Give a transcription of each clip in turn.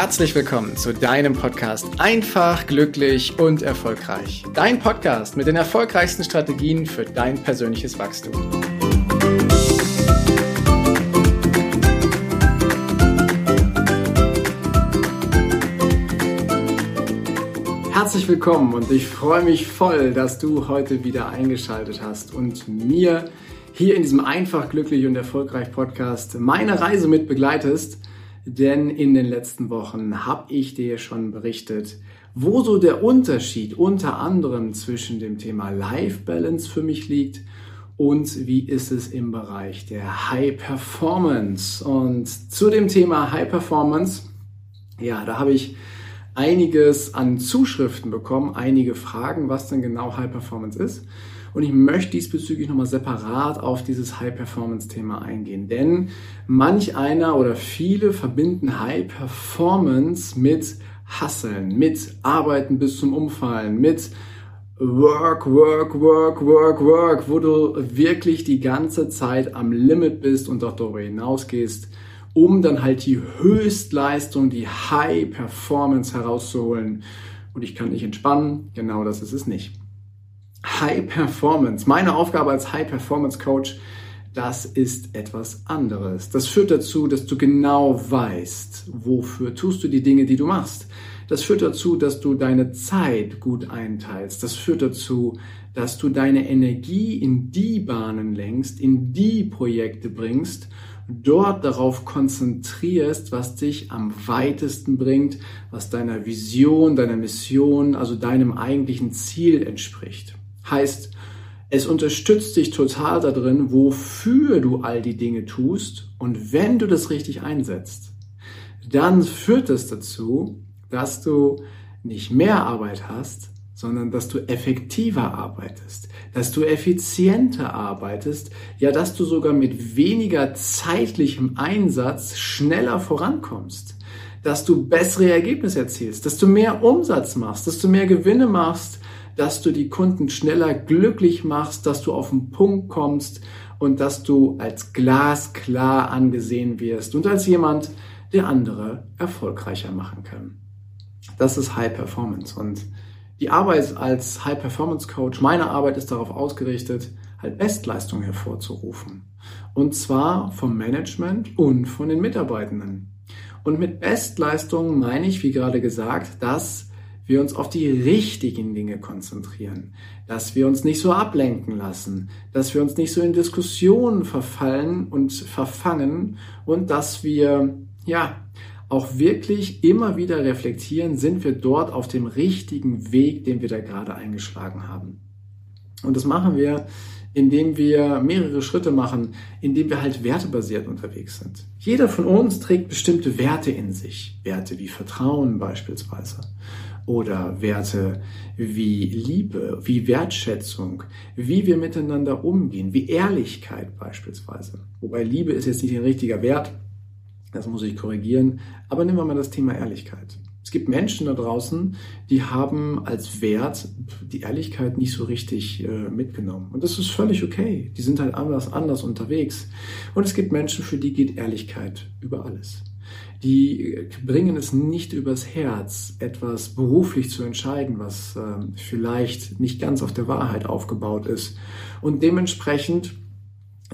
herzlich willkommen zu deinem Podcast Einfach, glücklich und erfolgreich. Dein Podcast mit den erfolgreichsten Strategien für dein persönliches Wachstum. Herzlich willkommen und ich freue mich voll, dass du heute wieder eingeschaltet hast und mir hier in diesem Einfach, glücklich und erfolgreich Podcast meine Reise mit begleitest denn in den letzten Wochen habe ich dir schon berichtet, wo so der Unterschied unter anderem zwischen dem Thema Life Balance für mich liegt und wie ist es im Bereich der High Performance. Und zu dem Thema High Performance, ja, da habe ich einiges an Zuschriften bekommen, einige Fragen, was denn genau High Performance ist. Und ich möchte diesbezüglich nochmal separat auf dieses High-Performance-Thema eingehen. Denn manch einer oder viele verbinden High-Performance mit Hasseln, mit Arbeiten bis zum Umfallen, mit Work, Work, Work, Work, Work, wo du wirklich die ganze Zeit am Limit bist und auch darüber hinausgehst, um dann halt die Höchstleistung, die High Performance herauszuholen. Und ich kann nicht entspannen, genau das ist es nicht. High Performance. Meine Aufgabe als High Performance Coach, das ist etwas anderes. Das führt dazu, dass du genau weißt, wofür tust du die Dinge, die du machst. Das führt dazu, dass du deine Zeit gut einteilst. Das führt dazu, dass du deine Energie in die Bahnen lenkst, in die Projekte bringst, dort darauf konzentrierst, was dich am weitesten bringt, was deiner Vision, deiner Mission, also deinem eigentlichen Ziel entspricht. Heißt, es unterstützt dich total darin, wofür du all die Dinge tust. Und wenn du das richtig einsetzt, dann führt es dazu, dass du nicht mehr Arbeit hast, sondern dass du effektiver arbeitest, dass du effizienter arbeitest, ja, dass du sogar mit weniger zeitlichem Einsatz schneller vorankommst, dass du bessere Ergebnisse erzielst, dass du mehr Umsatz machst, dass du mehr Gewinne machst, dass du die Kunden schneller glücklich machst, dass du auf den Punkt kommst und dass du als glasklar angesehen wirst und als jemand, der andere erfolgreicher machen kann. Das ist High Performance und die Arbeit als High Performance Coach, meine Arbeit ist darauf ausgerichtet, halt Bestleistung hervorzurufen. Und zwar vom Management und von den Mitarbeitenden. Und mit Bestleistung meine ich, wie gerade gesagt, dass wir uns auf die richtigen Dinge konzentrieren, dass wir uns nicht so ablenken lassen, dass wir uns nicht so in Diskussionen verfallen und verfangen und dass wir, ja, auch wirklich immer wieder reflektieren, sind wir dort auf dem richtigen Weg, den wir da gerade eingeschlagen haben. Und das machen wir, indem wir mehrere Schritte machen, indem wir halt wertebasiert unterwegs sind. Jeder von uns trägt bestimmte Werte in sich. Werte wie Vertrauen beispielsweise oder Werte wie Liebe, wie Wertschätzung, wie wir miteinander umgehen, wie Ehrlichkeit beispielsweise. Wobei Liebe ist jetzt nicht ein richtiger Wert, das muss ich korrigieren, aber nehmen wir mal das Thema Ehrlichkeit. Es gibt Menschen da draußen, die haben als Wert die Ehrlichkeit nicht so richtig äh, mitgenommen. Und das ist völlig okay. Die sind halt anders, anders unterwegs. Und es gibt Menschen, für die geht Ehrlichkeit über alles die bringen es nicht übers Herz, etwas beruflich zu entscheiden, was äh, vielleicht nicht ganz auf der Wahrheit aufgebaut ist. Und dementsprechend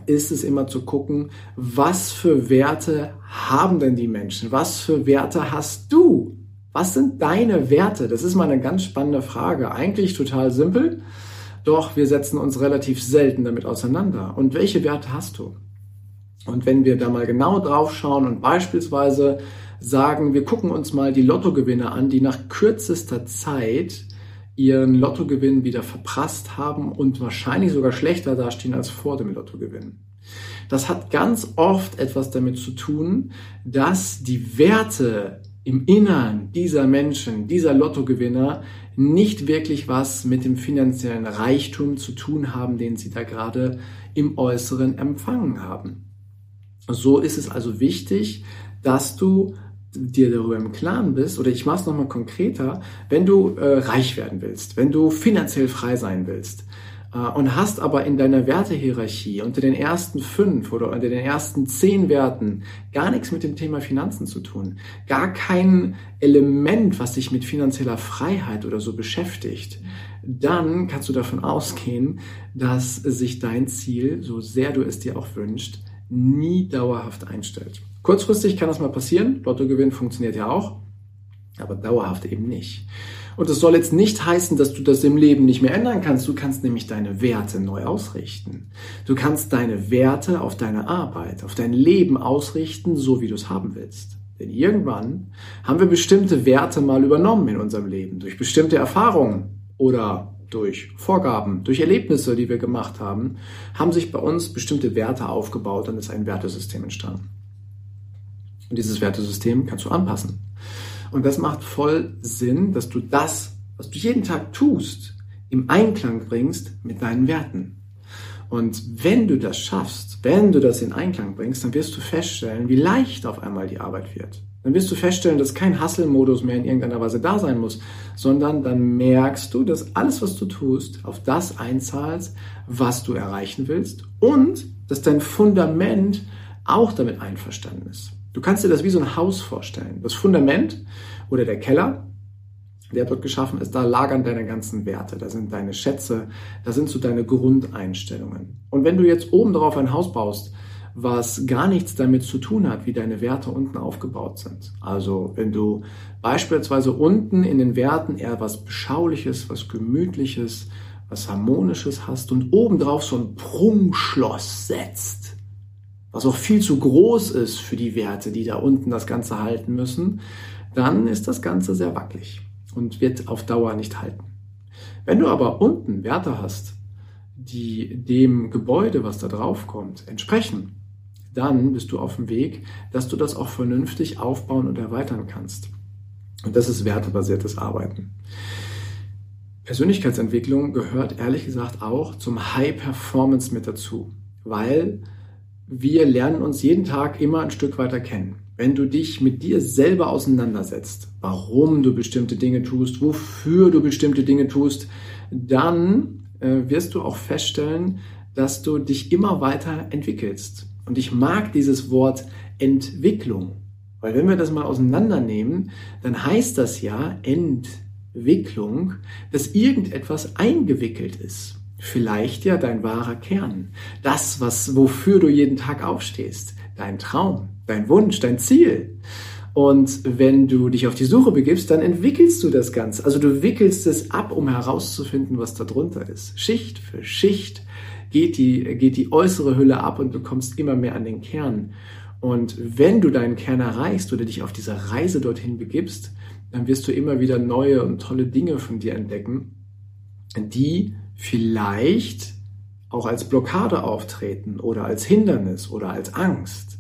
ist es immer zu gucken, was für Werte haben denn die Menschen? Was für Werte hast du? Was sind deine Werte? Das ist mal eine ganz spannende Frage. Eigentlich total simpel, doch wir setzen uns relativ selten damit auseinander. Und welche Werte hast du? Und wenn wir da mal genau drauf schauen und beispielsweise sagen, wir gucken uns mal die Lottogewinner an, die nach kürzester Zeit ihren Lottogewinn wieder verprasst haben und wahrscheinlich sogar schlechter dastehen als vor dem Lottogewinn. Das hat ganz oft etwas damit zu tun, dass die Werte im Innern dieser Menschen, dieser Lottogewinner nicht wirklich was mit dem finanziellen Reichtum zu tun haben, den sie da gerade im Äußeren empfangen haben. So ist es also wichtig, dass du dir darüber im Klaren bist, oder ich mache es nochmal konkreter, wenn du äh, reich werden willst, wenn du finanziell frei sein willst, äh, und hast aber in deiner Wertehierarchie unter den ersten fünf oder unter den ersten zehn Werten gar nichts mit dem Thema Finanzen zu tun, gar kein Element, was dich mit finanzieller Freiheit oder so beschäftigt, dann kannst du davon ausgehen, dass sich dein Ziel, so sehr du es dir auch wünschst, nie dauerhaft einstellt. Kurzfristig kann das mal passieren, Lottogewinn funktioniert ja auch, aber dauerhaft eben nicht. Und das soll jetzt nicht heißen, dass du das im Leben nicht mehr ändern kannst. Du kannst nämlich deine Werte neu ausrichten. Du kannst deine Werte auf deine Arbeit, auf dein Leben ausrichten, so wie du es haben willst. Denn irgendwann haben wir bestimmte Werte mal übernommen in unserem Leben, durch bestimmte Erfahrungen oder durch Vorgaben, durch Erlebnisse, die wir gemacht haben, haben sich bei uns bestimmte Werte aufgebaut und ist ein Wertesystem entstanden. Und dieses Wertesystem kannst du anpassen. Und das macht voll Sinn, dass du das, was du jeden Tag tust, im Einklang bringst mit deinen Werten. Und wenn du das schaffst, wenn du das in Einklang bringst, dann wirst du feststellen, wie leicht auf einmal die Arbeit wird. Dann wirst du feststellen, dass kein Hustle-Modus mehr in irgendeiner Weise da sein muss, sondern dann merkst du, dass alles, was du tust, auf das einzahlst, was du erreichen willst und dass dein Fundament auch damit einverstanden ist. Du kannst dir das wie so ein Haus vorstellen. Das Fundament oder der Keller, der dort geschaffen ist, da lagern deine ganzen Werte, da sind deine Schätze, da sind so deine Grundeinstellungen. Und wenn du jetzt oben drauf ein Haus baust, was gar nichts damit zu tun hat, wie deine Werte unten aufgebaut sind. Also wenn du beispielsweise unten in den Werten eher was Beschauliches, was Gemütliches, was Harmonisches hast und obendrauf so ein Prunkschloss setzt, was auch viel zu groß ist für die Werte, die da unten das Ganze halten müssen, dann ist das Ganze sehr wackelig und wird auf Dauer nicht halten. Wenn du aber unten Werte hast, die dem Gebäude, was da drauf kommt, entsprechen, dann bist du auf dem Weg, dass du das auch vernünftig aufbauen und erweitern kannst. Und das ist wertebasiertes Arbeiten. Persönlichkeitsentwicklung gehört ehrlich gesagt auch zum High Performance mit dazu, weil wir lernen uns jeden Tag immer ein Stück weiter kennen. Wenn du dich mit dir selber auseinandersetzt, warum du bestimmte Dinge tust, wofür du bestimmte Dinge tust, dann äh, wirst du auch feststellen, dass du dich immer weiter entwickelst. Und ich mag dieses Wort Entwicklung, weil wenn wir das mal auseinandernehmen, dann heißt das ja Entwicklung, dass irgendetwas eingewickelt ist vielleicht ja dein wahrer Kern. Das, was, wofür du jeden Tag aufstehst. Dein Traum, dein Wunsch, dein Ziel. Und wenn du dich auf die Suche begibst, dann entwickelst du das Ganze. Also du wickelst es ab, um herauszufinden, was da drunter ist. Schicht für Schicht geht die, geht die äußere Hülle ab und du kommst immer mehr an den Kern. Und wenn du deinen Kern erreichst oder dich auf dieser Reise dorthin begibst, dann wirst du immer wieder neue und tolle Dinge von dir entdecken, die vielleicht auch als Blockade auftreten oder als Hindernis oder als Angst.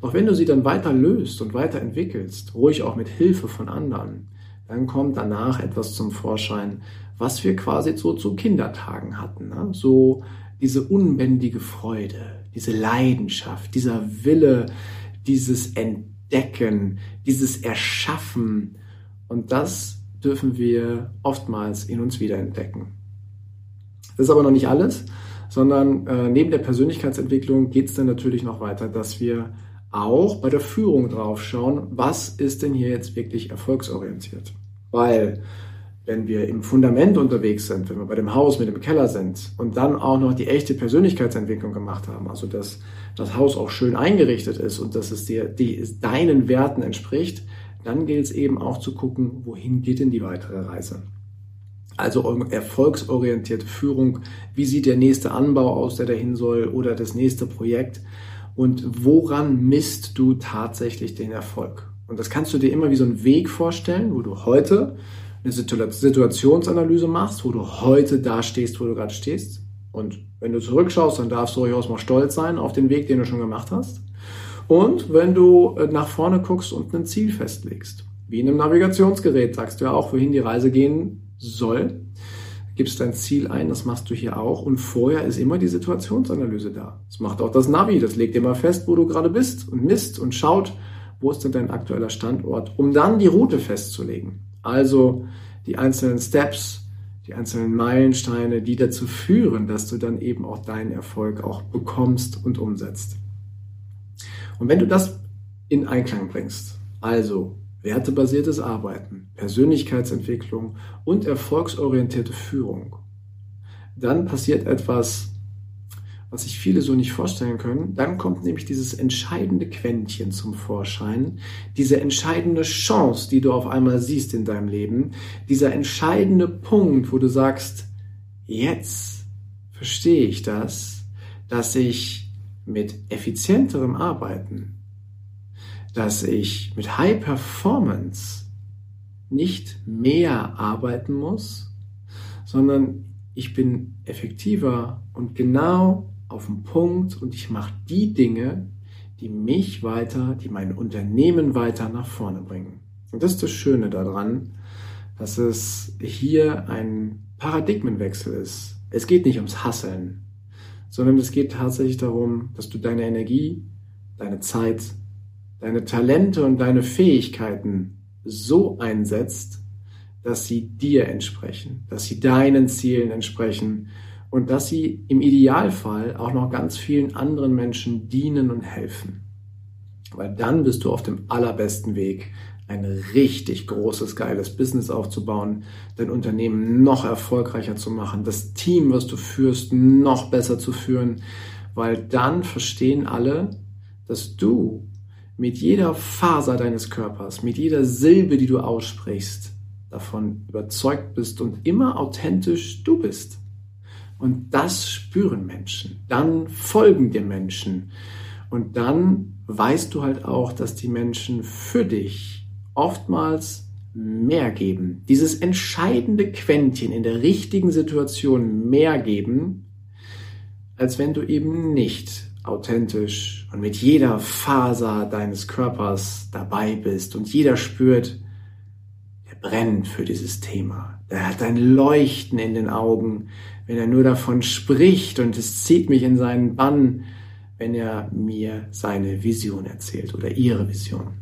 Doch wenn du sie dann weiter löst und weiterentwickelst, ruhig auch mit Hilfe von anderen, dann kommt danach etwas zum Vorschein, was wir quasi so zu Kindertagen hatten. Ne? So diese unbändige Freude, diese Leidenschaft, dieser Wille, dieses Entdecken, dieses Erschaffen. Und das dürfen wir oftmals in uns wiederentdecken. Das ist aber noch nicht alles, sondern äh, neben der Persönlichkeitsentwicklung geht es dann natürlich noch weiter, dass wir auch bei der Führung drauf schauen, was ist denn hier jetzt wirklich erfolgsorientiert. Weil wenn wir im Fundament unterwegs sind, wenn wir bei dem Haus mit dem Keller sind und dann auch noch die echte Persönlichkeitsentwicklung gemacht haben, also dass das Haus auch schön eingerichtet ist und dass es dir die, deinen Werten entspricht, dann gilt es eben auch zu gucken, wohin geht denn die weitere Reise. Also erfolgsorientierte Führung. Wie sieht der nächste Anbau aus, der dahin soll oder das nächste Projekt? Und woran misst du tatsächlich den Erfolg? Und das kannst du dir immer wie so einen Weg vorstellen, wo du heute eine Situationsanalyse machst, wo du heute da stehst, wo du gerade stehst. Und wenn du zurückschaust, dann darfst du durchaus mal stolz sein auf den Weg, den du schon gemacht hast. Und wenn du äh, nach vorne guckst und ein Ziel festlegst. Wie in einem Navigationsgerät sagst du ja auch, wohin die Reise gehen soll, gibst dein Ziel ein, das machst du hier auch und vorher ist immer die Situationsanalyse da. Das macht auch das Navi, das legt immer fest, wo du gerade bist und misst und schaut, wo ist denn dein aktueller Standort, um dann die Route festzulegen. Also die einzelnen Steps, die einzelnen Meilensteine, die dazu führen, dass du dann eben auch deinen Erfolg auch bekommst und umsetzt. Und wenn du das in Einklang bringst, also wertebasiertes Arbeiten, Persönlichkeitsentwicklung und erfolgsorientierte Führung, dann passiert etwas, was sich viele so nicht vorstellen können. Dann kommt nämlich dieses entscheidende Quäntchen zum Vorschein, diese entscheidende Chance, die du auf einmal siehst in deinem Leben, dieser entscheidende Punkt, wo du sagst, jetzt verstehe ich das, dass ich mit effizienterem Arbeiten, dass ich mit High Performance nicht mehr arbeiten muss, sondern ich bin effektiver und genau auf den Punkt und ich mache die Dinge, die mich weiter, die mein Unternehmen weiter nach vorne bringen. Und das ist das Schöne daran, dass es hier ein Paradigmenwechsel ist. Es geht nicht ums Hasseln, sondern es geht tatsächlich darum, dass du deine Energie, deine Zeit, deine Talente und deine Fähigkeiten so einsetzt, dass sie dir entsprechen, dass sie deinen Zielen entsprechen und dass sie im Idealfall auch noch ganz vielen anderen Menschen dienen und helfen. Weil dann bist du auf dem allerbesten Weg, ein richtig großes, geiles Business aufzubauen, dein Unternehmen noch erfolgreicher zu machen, das Team, was du führst, noch besser zu führen, weil dann verstehen alle, dass du mit jeder Faser deines Körpers, mit jeder Silbe, die du aussprichst, davon überzeugt bist und immer authentisch du bist. Und das spüren Menschen. Dann folgen dir Menschen. Und dann weißt du halt auch, dass die Menschen für dich oftmals mehr geben. Dieses entscheidende Quäntchen in der richtigen Situation mehr geben, als wenn du eben nicht authentisch und mit jeder Faser deines Körpers dabei bist und jeder spürt, er brennt für dieses Thema. Er hat ein Leuchten in den Augen, wenn er nur davon spricht und es zieht mich in seinen Bann, wenn er mir seine Vision erzählt oder ihre Vision.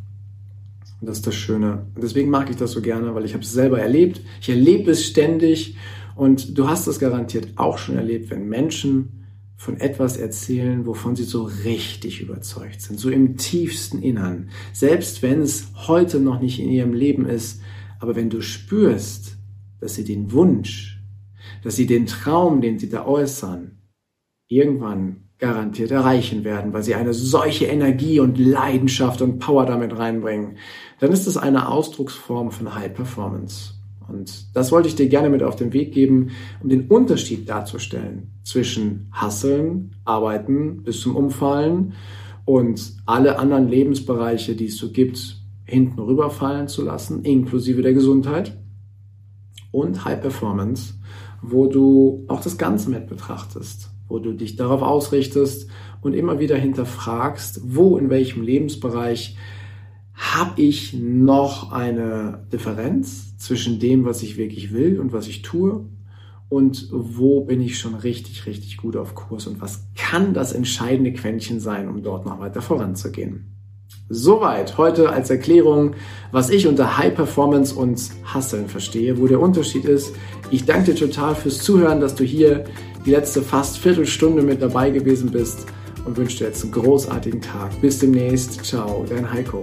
Und das ist das Schöne. Und deswegen mag ich das so gerne, weil ich habe es selber erlebt. Ich erlebe es ständig und du hast es garantiert auch schon erlebt, wenn Menschen von etwas erzählen, wovon sie so richtig überzeugt sind, so im tiefsten Innern. Selbst wenn es heute noch nicht in ihrem Leben ist, aber wenn du spürst, dass sie den Wunsch, dass sie den Traum, den sie da äußern, irgendwann garantiert erreichen werden, weil sie eine solche Energie und Leidenschaft und Power damit reinbringen, dann ist es eine Ausdrucksform von High Performance. Und das wollte ich dir gerne mit auf den Weg geben, um den Unterschied darzustellen zwischen Hasseln, Arbeiten bis zum Umfallen und alle anderen Lebensbereiche, die es so gibt, hinten rüberfallen zu lassen, inklusive der Gesundheit und High Performance, wo du auch das Ganze mit betrachtest, wo du dich darauf ausrichtest und immer wieder hinterfragst, wo in welchem Lebensbereich habe ich noch eine Differenz zwischen dem, was ich wirklich will und was ich tue und wo bin ich schon richtig, richtig gut auf Kurs und was kann das entscheidende Quäntchen sein, um dort noch weiter voranzugehen. Soweit heute als Erklärung, was ich unter High Performance und Hustlen verstehe, wo der Unterschied ist. Ich danke dir total fürs Zuhören, dass du hier die letzte fast Viertelstunde mit dabei gewesen bist und wünsche dir jetzt einen großartigen Tag. Bis demnächst. Ciao, dein Heiko.